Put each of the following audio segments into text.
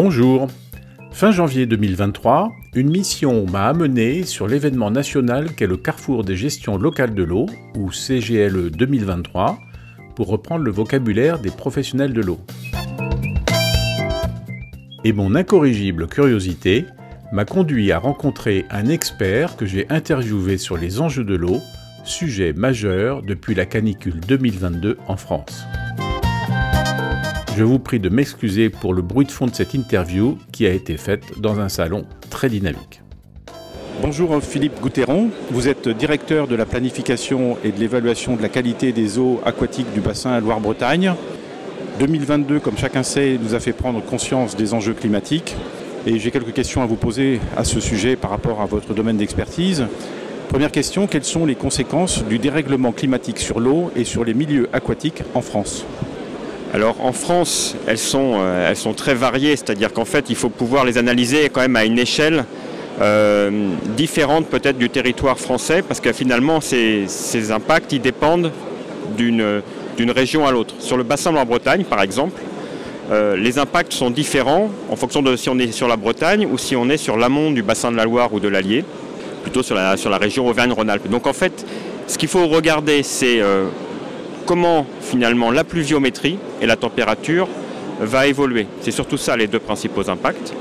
Bonjour. Fin janvier 2023, une mission m'a amené sur l'événement national qu'est le Carrefour des gestions locales de l'eau, ou CGLE 2023, pour reprendre le vocabulaire des professionnels de l'eau. Et mon incorrigible curiosité m'a conduit à rencontrer un expert que j'ai interviewé sur les enjeux de l'eau, sujet majeur depuis la canicule 2022 en France. Je vous prie de m'excuser pour le bruit de fond de cette interview qui a été faite dans un salon très dynamique. Bonjour Philippe Goutéron, vous êtes directeur de la planification et de l'évaluation de la qualité des eaux aquatiques du bassin Loire-Bretagne. 2022, comme chacun sait, nous a fait prendre conscience des enjeux climatiques et j'ai quelques questions à vous poser à ce sujet par rapport à votre domaine d'expertise. Première question, quelles sont les conséquences du dérèglement climatique sur l'eau et sur les milieux aquatiques en France? Alors en France, elles sont, euh, elles sont très variées, c'est-à-dire qu'en fait, il faut pouvoir les analyser quand même à une échelle euh, différente peut-être du territoire français, parce que finalement, ces, impacts, ils dépendent d'une région à l'autre. Sur le bassin de la Bretagne, par exemple, euh, les impacts sont différents en fonction de si on est sur la Bretagne ou si on est sur l'amont du bassin de la Loire ou de l'Allier, plutôt sur la région Auvergne-Rhône-Alpes. Donc en fait, ce qu'il faut regarder, c'est comment finalement la pluviométrie et la température va évoluer. C'est surtout ça les deux principaux impacts.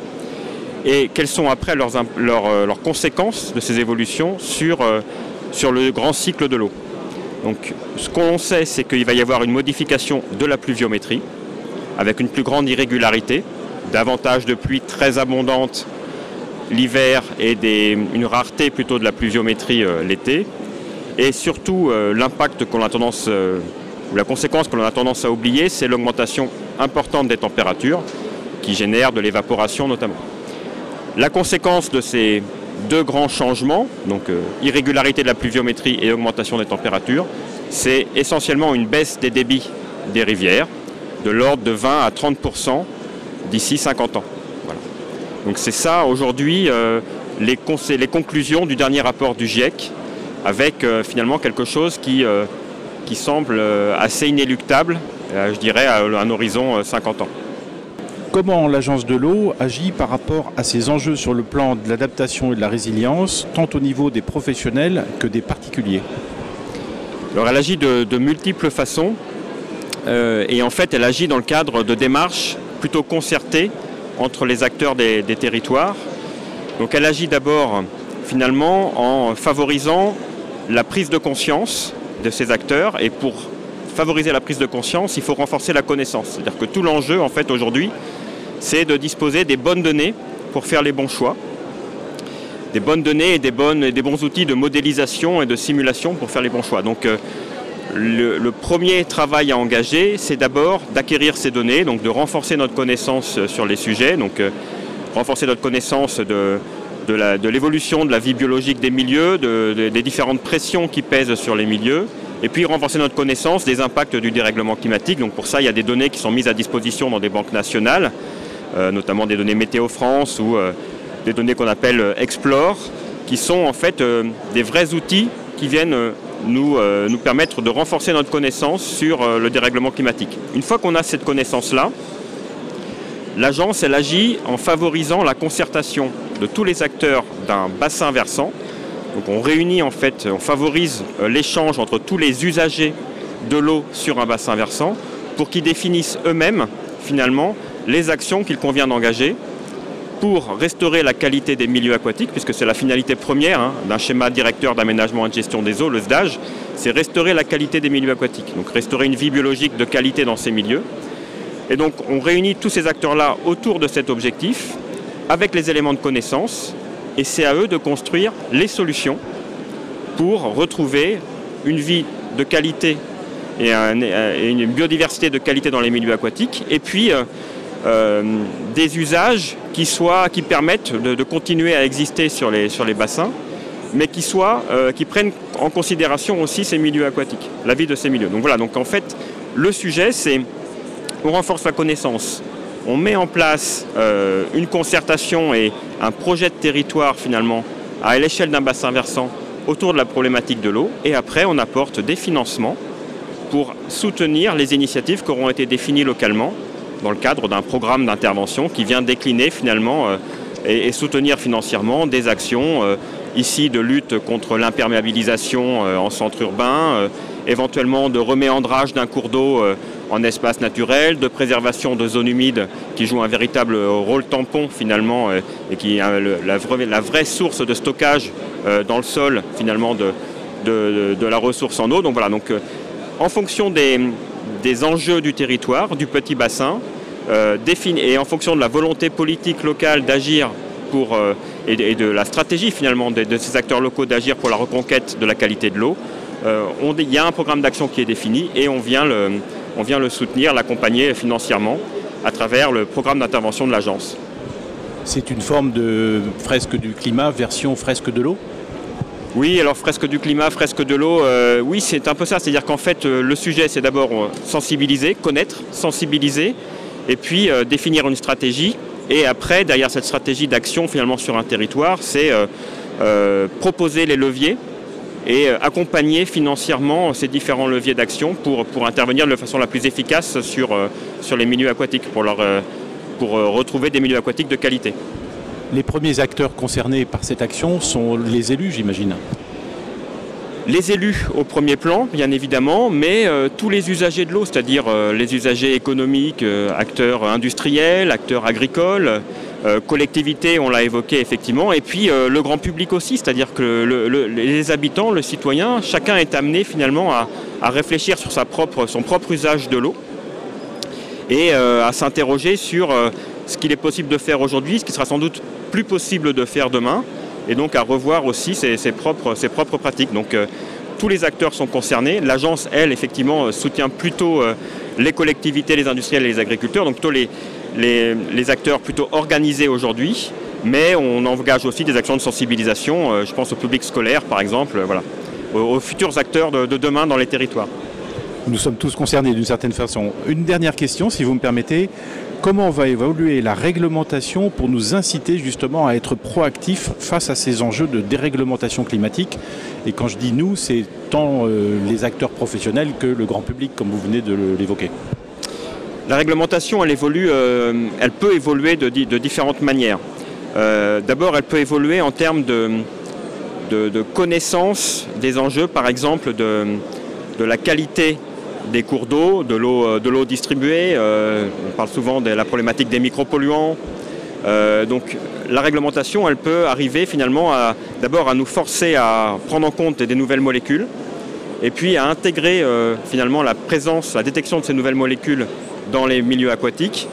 Et quelles sont après leurs, euh, conséquences de ces évolutions sur, euh, sur le grand cycle de l'eau? Donc ce qu'on sait, c'est qu'il va y avoir une modification de la pluviométrie, avec une plus grande irrégularité, davantage de pluie très abondante l'hiver et une rareté plutôt de la pluviométrie euh, l'été, et surtout, l'impact qu'on a tendance, la conséquence qu'on a tendance à oublier, c'est l'augmentation importante des températures qui génère de l'évaporation notamment. La conséquence de ces deux grands changements, donc euh, irrégularité de la pluviométrie et augmentation des températures, c'est essentiellement une baisse des débits des rivières de l'ordre de 20 à 30% d'ici 50 ans. Donc c'est ça aujourd'hui les, les conclusions du dernier rapport du GIEC avec euh, finalement quelque chose qui, euh, qui semble euh, assez inéluctable, je dirais, à un horizon 50 ans. Comment l'agence de l'eau agit par rapport à ces enjeux sur le plan de l'adaptation et de la résilience, tant au niveau des professionnels que des particuliers? Alors elle agit de, multiples façons et en fait elle agit dans le cadre de démarches plutôt concertées entre les acteurs des, des territoires. Donc elle agit d'abord finalement en favorisant la prise de conscience de ces acteurs et pour favoriser la prise de conscience, il faut renforcer la connaissance. C'est-à-dire que tout l'enjeu en fait aujourd'hui, c'est de disposer des bonnes données pour faire les bons choix, des bonnes données et des, bons outils de modélisation et de simulation pour faire les bons choix. Donc euh, le, premier travail à engager, c'est d'abord d'acquérir ces données, donc de renforcer notre connaissance sur les sujets, donc euh, renforcer notre connaissance de, de l'évolution de, la vie biologique des milieux, des différentes pressions qui pèsent sur les milieux, et puis renforcer notre connaissance des impacts du dérèglement climatique. Donc pour ça, il y a des données qui sont mises à disposition dans des banques nationales, euh, notamment des données Météo France ou euh, des données qu'on appelle euh, Explore, qui sont en fait des vrais outils qui viennent nous, nous permettre de renforcer notre connaissance sur le dérèglement climatique. Une fois qu'on a cette connaissance-là, l'agence, elle agit en favorisant la concertation de tous les acteurs d'un bassin versant. Donc on réunit en fait, on favorise euh, l'échange entre tous les usagers de l'eau sur un bassin versant pour qu'ils définissent eux-mêmes finalement les actions qu'il convient d'engager pour restaurer la qualité des milieux aquatiques, puisque c'est la finalité première hein, d'un schéma directeur d'aménagement et de gestion des eaux, le SDAGE, c'est restaurer la qualité des milieux aquatiques, donc restaurer une vie biologique de qualité dans ces milieux. Et donc on réunit tous ces acteurs-là autour de cet objectif avec les éléments de connaissance et c'est à eux de construire les solutions pour retrouver une vie de qualité et, une biodiversité de qualité dans les milieux aquatiques et puis euh, euh, des usages qui, soient, qui permettent de, continuer à exister sur les, sur les bassins mais qui, soient, euh, qui prennent en considération aussi ces milieux aquatiques, la vie de ces milieux. Donc voilà, donc en fait, le sujet, c'est on renforce la connaissance on met en place euh, une concertation et un projet de territoire finalement à l'échelle d'un bassin versant autour de la problématique de l'eau. Et après on apporte des financements pour soutenir les initiatives qui auront été définies localement dans le cadre d'un programme d'intervention qui vient décliner finalement et, soutenir financièrement des actions ici de lutte contre l'imperméabilisation en centre urbain, éventuellement de reméandrage d'un cours d'eau en espace naturel, de préservation de zones humides qui jouent un véritable rôle tampon finalement et qui est la, vraie source de stockage dans le sol finalement de, de, la ressource en eau. Donc voilà, donc, euh, en fonction des, enjeux du territoire, du petit bassin, euh, et en fonction de la volonté politique locale d'agir pour, euh, et, de, la stratégie finalement de, ces acteurs locaux d'agir pour la reconquête de la qualité de l'eau, il y a un programme d'action qui est défini et on vient le, on vient le soutenir, l'accompagner financièrement à travers le programme d'intervention de l'agence. C'est une forme de fresque du climat version fresque de l'eau? Oui, alors fresque du climat, fresque de l'eau, euh, oui, c'est un peu ça. C'est-à-dire qu'en fait, euh, le sujet, c'est d'abord euh, sensibiliser, connaître, sensibiliser, et puis définir une stratégie. Et après, derrière cette stratégie d'action finalement sur un territoire, c'est proposer les leviers et accompagner financièrement ces différents leviers d'action pour, pour intervenir de façon la plus efficace sur, sur les milieux aquatiques, pour, leur, pour retrouver des milieux aquatiques de qualité. Les premiers acteurs concernés par cette action sont les élus, j'imagine. Les élus au premier plan, bien évidemment, mais euh, tous les usagers de l'eau, c'est-à-dire euh, les usagers économiques, euh, acteurs industriels, acteurs agricoles, collectivités, on l'a évoqué effectivement, et puis le grand public aussi, c'est-à-dire que les habitants, le citoyen, chacun est amené finalement à, réfléchir sur son propre usage de l'eau et à s'interroger sur ce qu'il est possible de faire aujourd'hui, ce qui sera sans doute plus possible de faire demain, et donc à revoir aussi ses, propres, ses propres, pratiques. Donc euh, tous les acteurs sont concernés. L'agence, elle, effectivement, euh, soutient plutôt euh, les collectivités, les industriels et les agriculteurs, donc plutôt les, les, acteurs plutôt organisés aujourd'hui, mais on engage aussi des actions de sensibilisation, je pense au public scolaire par exemple, voilà, aux, futurs acteurs de demain dans les territoires. Nous sommes tous concernés d'une certaine façon. Une dernière question, si vous me permettez comment va évoluer la réglementation pour nous inciter justement à être proactifs face à ces enjeux de déréglementation climatique? Et quand je dis nous, c'est tant euh, les acteurs professionnels que le grand public, comme vous venez de l'évoquer. La réglementation, elle évolue, euh, elle peut évoluer de, différentes manières. Euh, d'abord, elle peut évoluer en termes de, connaissance des enjeux, par exemple de, la qualité des cours d'eau, de l'eau, euh, distribuée. On parle souvent de la problématique des micropolluants. Donc la réglementation, elle peut arriver finalement d'abord à nous forcer à prendre en compte des nouvelles molécules et puis à intégrer finalement la présence, la détection de ces nouvelles molécules dans les milieux aquatiques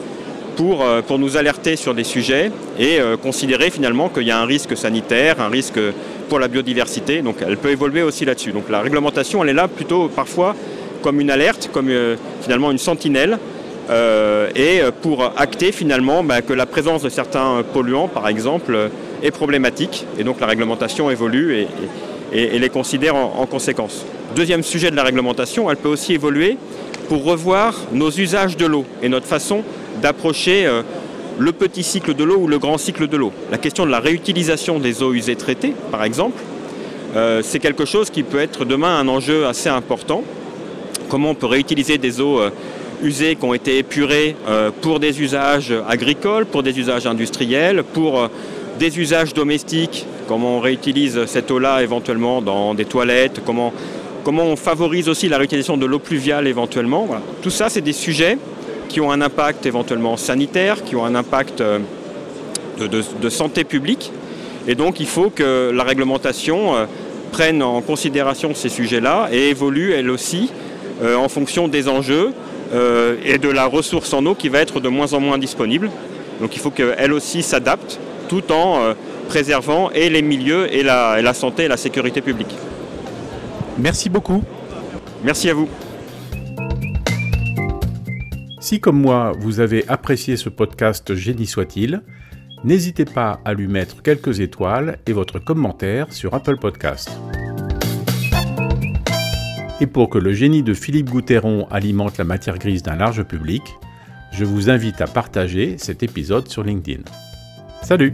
pour, pour nous alerter sur des sujets et considérer finalement qu'il y a un risque sanitaire, un risque pour la biodiversité. Donc elle peut évoluer aussi là-dessus. Donc la réglementation, elle est là plutôt parfois comme une alerte, comme euh, finalement une sentinelle, euh, et pour acter finalement bah, que la présence de certains polluants, par exemple, est problématique, et donc la réglementation évolue et, les considère en, conséquence. Deuxième sujet de la réglementation, elle peut aussi évoluer pour revoir nos usages de l'eau et notre façon d'approcher euh, le petit cycle de l'eau ou le grand cycle de l'eau. La question de la réutilisation des eaux usées traitées, par exemple, c'est quelque chose qui peut être demain un enjeu assez important. Comment on peut réutiliser des eaux euh, usées qui ont été épurées euh, pour des usages agricoles, pour des usages industriels, pour euh, des usages domestiques, comment on réutilise cette eau-là éventuellement dans des toilettes, comment, comment on favorise aussi la réutilisation de l'eau pluviale éventuellement. Tout ça, c'est des sujets qui ont un impact éventuellement sanitaire, qui ont un impact de, santé publique. Et donc, il faut que la réglementation prenne en considération ces sujets-là et évolue elle aussi euh, en fonction des enjeux euh, et de la ressource en eau qui va être de moins en moins disponible. Donc il faut qu'elle aussi s'adapte tout en euh, préservant les milieux et la santé et la sécurité publique. Merci beaucoup. Merci à vous. Si comme moi vous avez apprécié ce podcast Génie soit-il, n'hésitez pas à lui mettre quelques étoiles et votre commentaire sur Apple Podcast. Et pour que le génie de Philippe Gouteron alimente la matière grise d'un large public, je vous invite à partager cet épisode sur LinkedIn. Salut